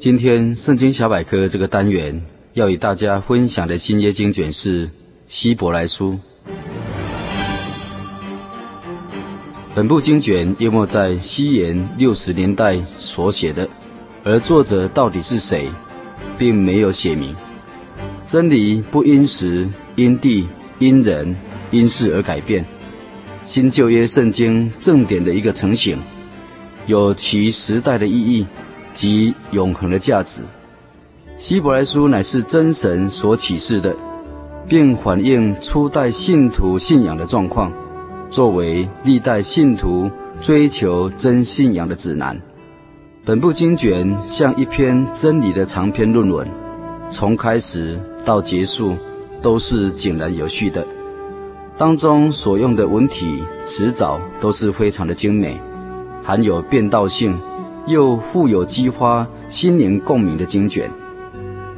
今天圣经小百科这个单元要与大家分享的新约经卷是希伯来书。本部经卷约莫在西元六十年代所写的，而作者到底是谁，并没有写明。真理不因时、因地、因人、因事而改变。新旧约圣经正典的一个成型，有其时代的意义。及永恒的价值，希伯来书乃是真神所启示的，并反映初代信徒信仰的状况，作为历代信徒追求真信仰的指南。本部经卷像一篇真理的长篇论文，从开始到结束都是井然有序的，当中所用的文体辞藻都是非常的精美，含有辩道性。又富有激发心灵共鸣的经卷，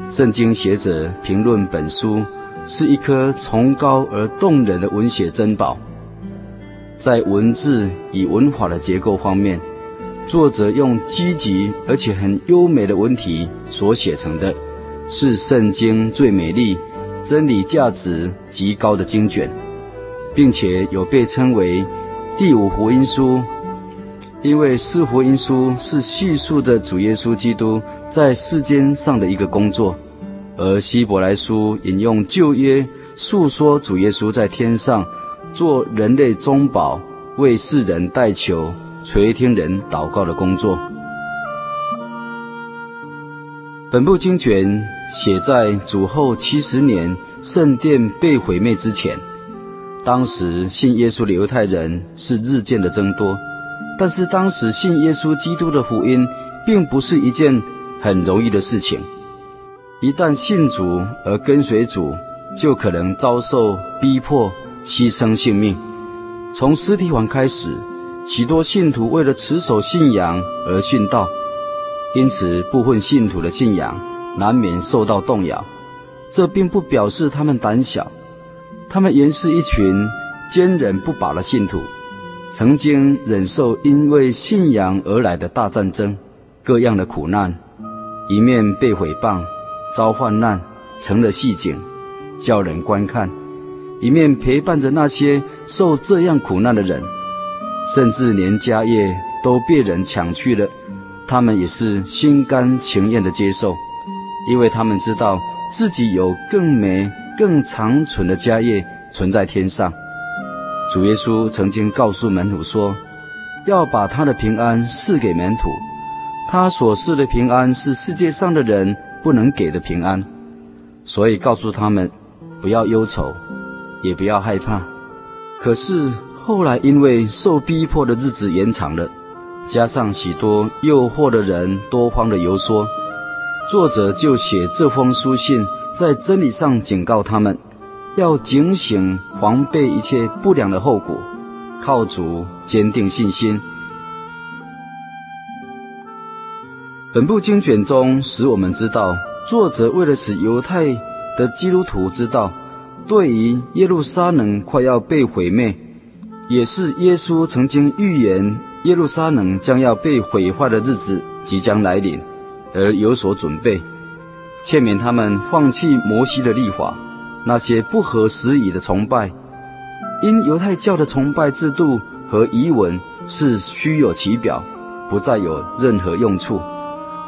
圣经学者评论本书是一颗崇高而动人的文学珍宝。在文字与文法的结构方面，作者用积极而且很优美的文体所写成的，是圣经最美丽、真理价值极高的经卷，并且有被称为第五福音书。因为四福音书是叙述着主耶稣基督在世间上的一个工作，而希伯来书引用旧约述说主耶稣在天上做人类中保，为世人代求、垂听人祷告的工作。本部经卷写在主后七十年圣殿被毁灭之前，当时信耶稣的犹太人是日渐的增多。但是当时信耶稣基督的福音，并不是一件很容易的事情。一旦信主而跟随主，就可能遭受逼迫、牺牲性命。从斯提反开始，许多信徒为了持守信仰而殉道，因此部分信徒的信仰难免受到动摇。这并不表示他们胆小，他们原是一群坚韧不拔的信徒。曾经忍受因为信仰而来的大战争，各样的苦难，一面被毁谤、遭患难，成了戏景，叫人观看；一面陪伴着那些受这样苦难的人，甚至连家业都被人抢去了，他们也是心甘情愿的接受，因为他们知道自己有更美、更长存的家业存在天上。主耶稣曾经告诉门徒说：“要把他的平安赐给门徒，他所赐的平安是世界上的人不能给的平安，所以告诉他们不要忧愁，也不要害怕。可是后来因为受逼迫的日子延长了，加上许多诱惑的人多方的游说，作者就写这封书信，在真理上警告他们。”要警醒，防备一切不良的后果，靠主坚定信心。本部经卷中使我们知道，作者为了使犹太的基督徒知道，对于耶路撒冷快要被毁灭，也是耶稣曾经预言耶路撒冷将要被毁坏的日子即将来临，而有所准备，劝勉他们放弃摩西的律法。那些不合时宜的崇拜，因犹太教的崇拜制度和仪文是虚有其表，不再有任何用处。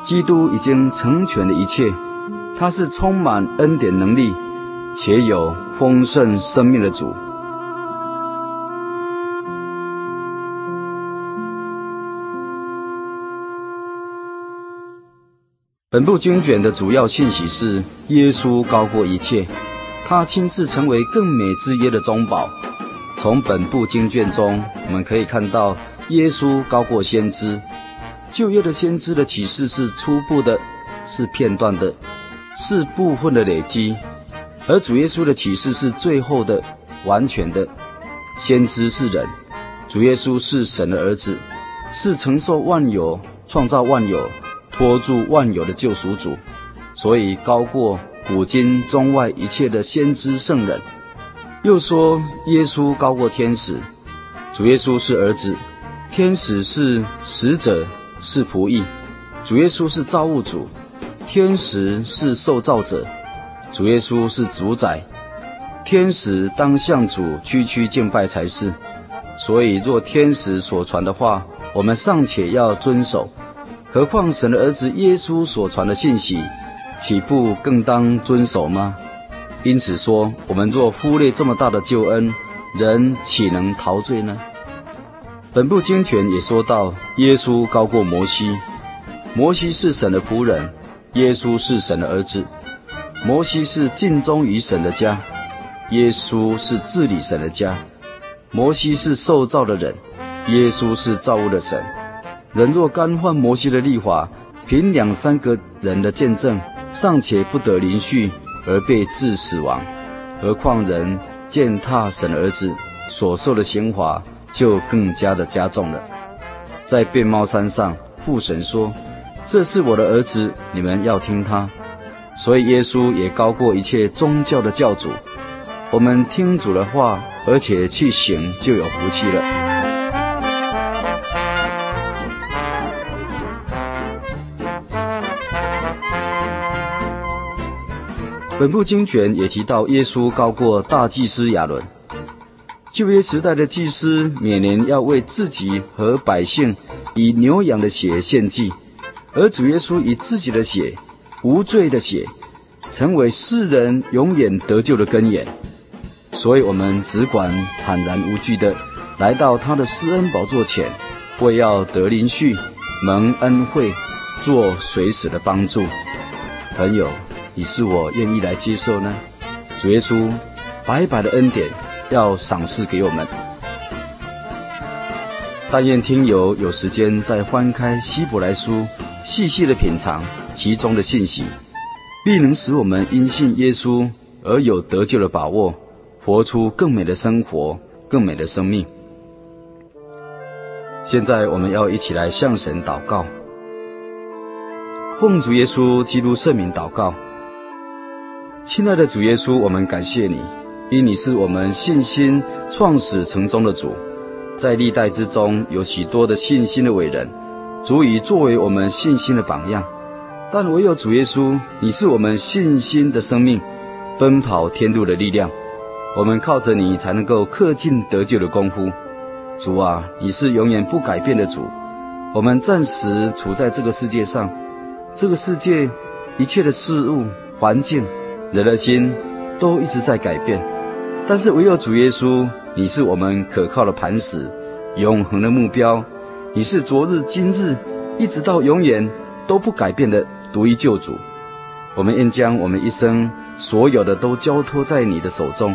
基督已经成全了一切，他是充满恩典能力，且有丰盛生命的主。本部经卷的主要信息是：耶稣高过一切。他亲自成为更美之约的中保。从本部经卷中，我们可以看到耶稣高过先知。旧约的先知的启示是初步的，是片段的，是部分的累积；而主耶稣的启示是最后的、完全的。先知是人，主耶稣是神的儿子，是承受万有、创造万有、托住万有的救赎主，所以高过古今中外一切的先知圣人。又说耶稣高过天使，主耶稣是儿子，天使是使者。是仆役，主耶稣是造物主，天使是受造者，主耶稣是主宰，天使当向主屈屈敬拜才是。所以，若天使所传的话，我们尚且要遵守，何况神的儿子耶稣所传的信息，岂不更当遵守吗？因此说，我们若忽略这么大的救恩，人岂能陶醉呢？本部经卷也说到，耶稣高过摩西。摩西是神的仆人，耶稣是神的儿子。摩西是尽忠于神的家，耶稣是治理神的家。摩西是受造的人，耶稣是造物的神。人若干犯摩西的律法，凭两三个人的见证，尚且不得连续而被治死亡，何况人践踏神的儿子所受的刑罚，就更加的加重了。在变猫山上，父神说：“这是我的儿子，你们要听他。”所以耶稣也高过一切宗教的教主。我们听主的话，而且去行，就有福气了。本部经卷也提到，耶稣高过大祭司亚伦。旧约时代的祭司每年要为自己和百姓以牛羊的血献祭，而主耶稣以自己的血，无罪的血，成为世人永远得救的根源。所以，我们只管坦然无惧的来到他的施恩宝座前，为要得怜恤、蒙恩惠、做随时的帮助。朋友，你是我愿意来接受呢？主耶稣白白的恩典。要赏赐给我们，但愿听友有时间再翻开希伯来书，细细的品尝其中的信息，必能使我们因信耶稣而有得救的把握，活出更美的生活，更美的生命。现在我们要一起来向神祷告，奉主耶稣基督圣名祷告，亲爱的主耶稣，我们感谢你。因你是我们信心创始成终的主，在历代之中有许多的信心的伟人，足以作为我们信心的榜样。但唯有主耶稣，你是我们信心的生命，奔跑天路的力量。我们靠着你才能够恪尽得救的功夫。主啊，你是永远不改变的主。我们暂时处在这个世界上，这个世界一切的事物、环境、人的心都一直在改变。但是唯有主耶稣，你是我们可靠的磐石，永恒的目标。你是昨日、今日，一直到永远都不改变的独一救主。我们愿将我们一生所有的都交托在你的手中。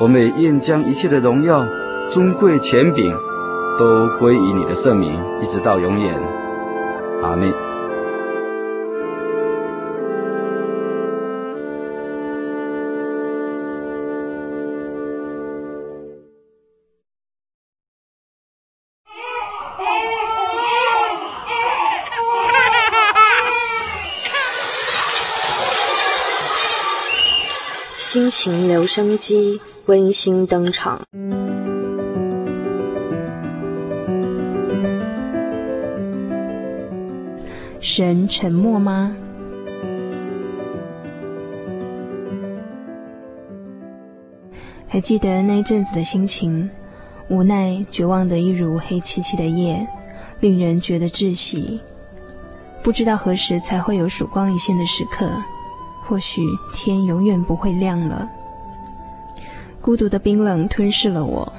我们也愿将一切的荣耀、尊贵、权柄，都归于你的圣名，一直到永远。阿门。心情留声机温馨登场。神沉默吗？还记得那一阵子的心情，无奈、绝望的一如黑漆漆的夜，令人觉得窒息。不知道何时才会有曙光一现的时刻。或许天永远不会亮了，孤独的冰冷吞噬了我，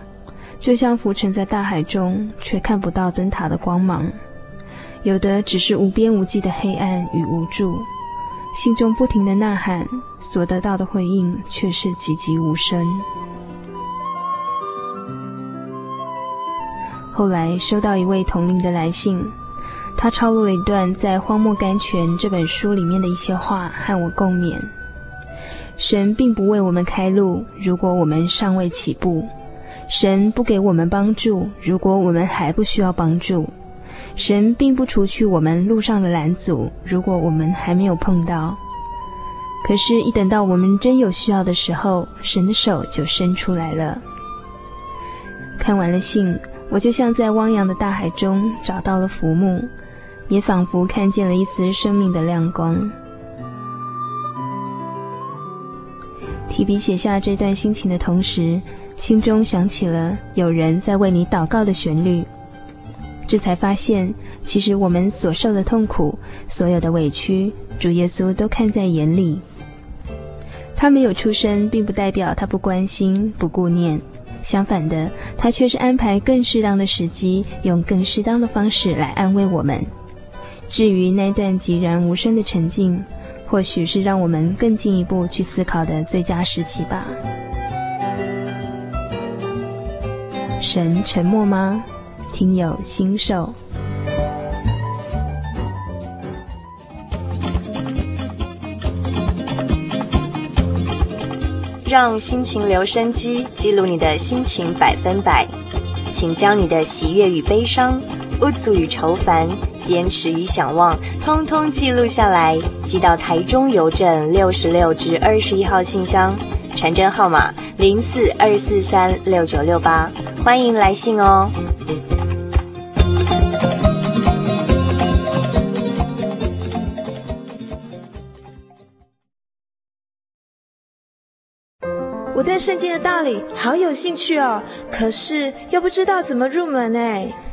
就像浮沉在大海中却看不到灯塔的光芒，有的只是无边无际的黑暗与无助，心中不停的呐喊，所得到的回应却是寂寂无声。后来收到一位同龄的来信，他抄录了一段在《荒漠甘泉》这本书里面的一些话，和我共勉。神并不为我们开路，如果我们尚未起步；神不给我们帮助，如果我们还不需要帮助；神并不除去我们路上的拦阻，如果我们还没有碰到。可是，一等到我们真有需要的时候，神的手就伸出来了。看完了信。我就像在汪洋的大海中找到了浮木，也仿佛看见了一丝生命的亮光。提笔写下这段心情的同时，心中想起了有人在为你祷告的旋律，这才发现，其实我们所受的痛苦、所有的委屈，主耶稣都看在眼里。他没有出声，并不代表他不关心、不顾念。相反的，他却是安排更适当的时机，用更适当的方式来安慰我们。至于那段寂然无声的沉静，或许是让我们更进一步去思考的最佳时期吧。神沉默吗？听友心受。让心情留声机记录你的心情百分百，请将你的喜悦与悲伤、无助与愁烦、坚持与想望，通通记录下来，寄到台中邮政六十六至二十一号信箱，传真号码零四二四三六九六八，欢迎来信哦。我对圣经的道理好有兴趣哦，可是又不知道怎么入门哎。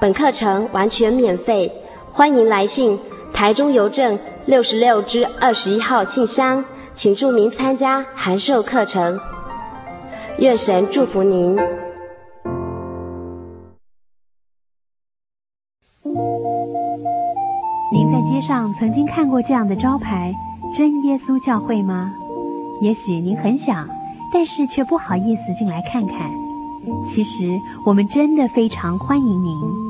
本课程完全免费，欢迎来信台中邮政六十六支二十一号信箱，请注明参加函授课程。愿神祝福您。您在街上曾经看过这样的招牌“真耶稣教会”吗？也许您很想。但是却不好意思进来看看。其实我们真的非常欢迎您。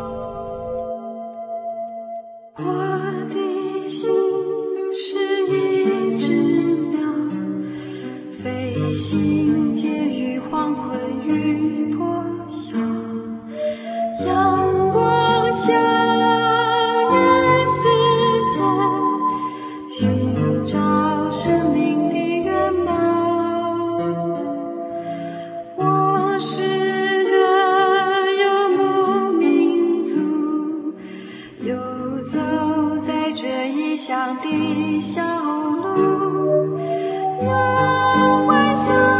借雨黄昏与破晓，阳光下，愿世界寻找生命的原貌。我是个游牧民族，游走在这异乡的小路，那微笑。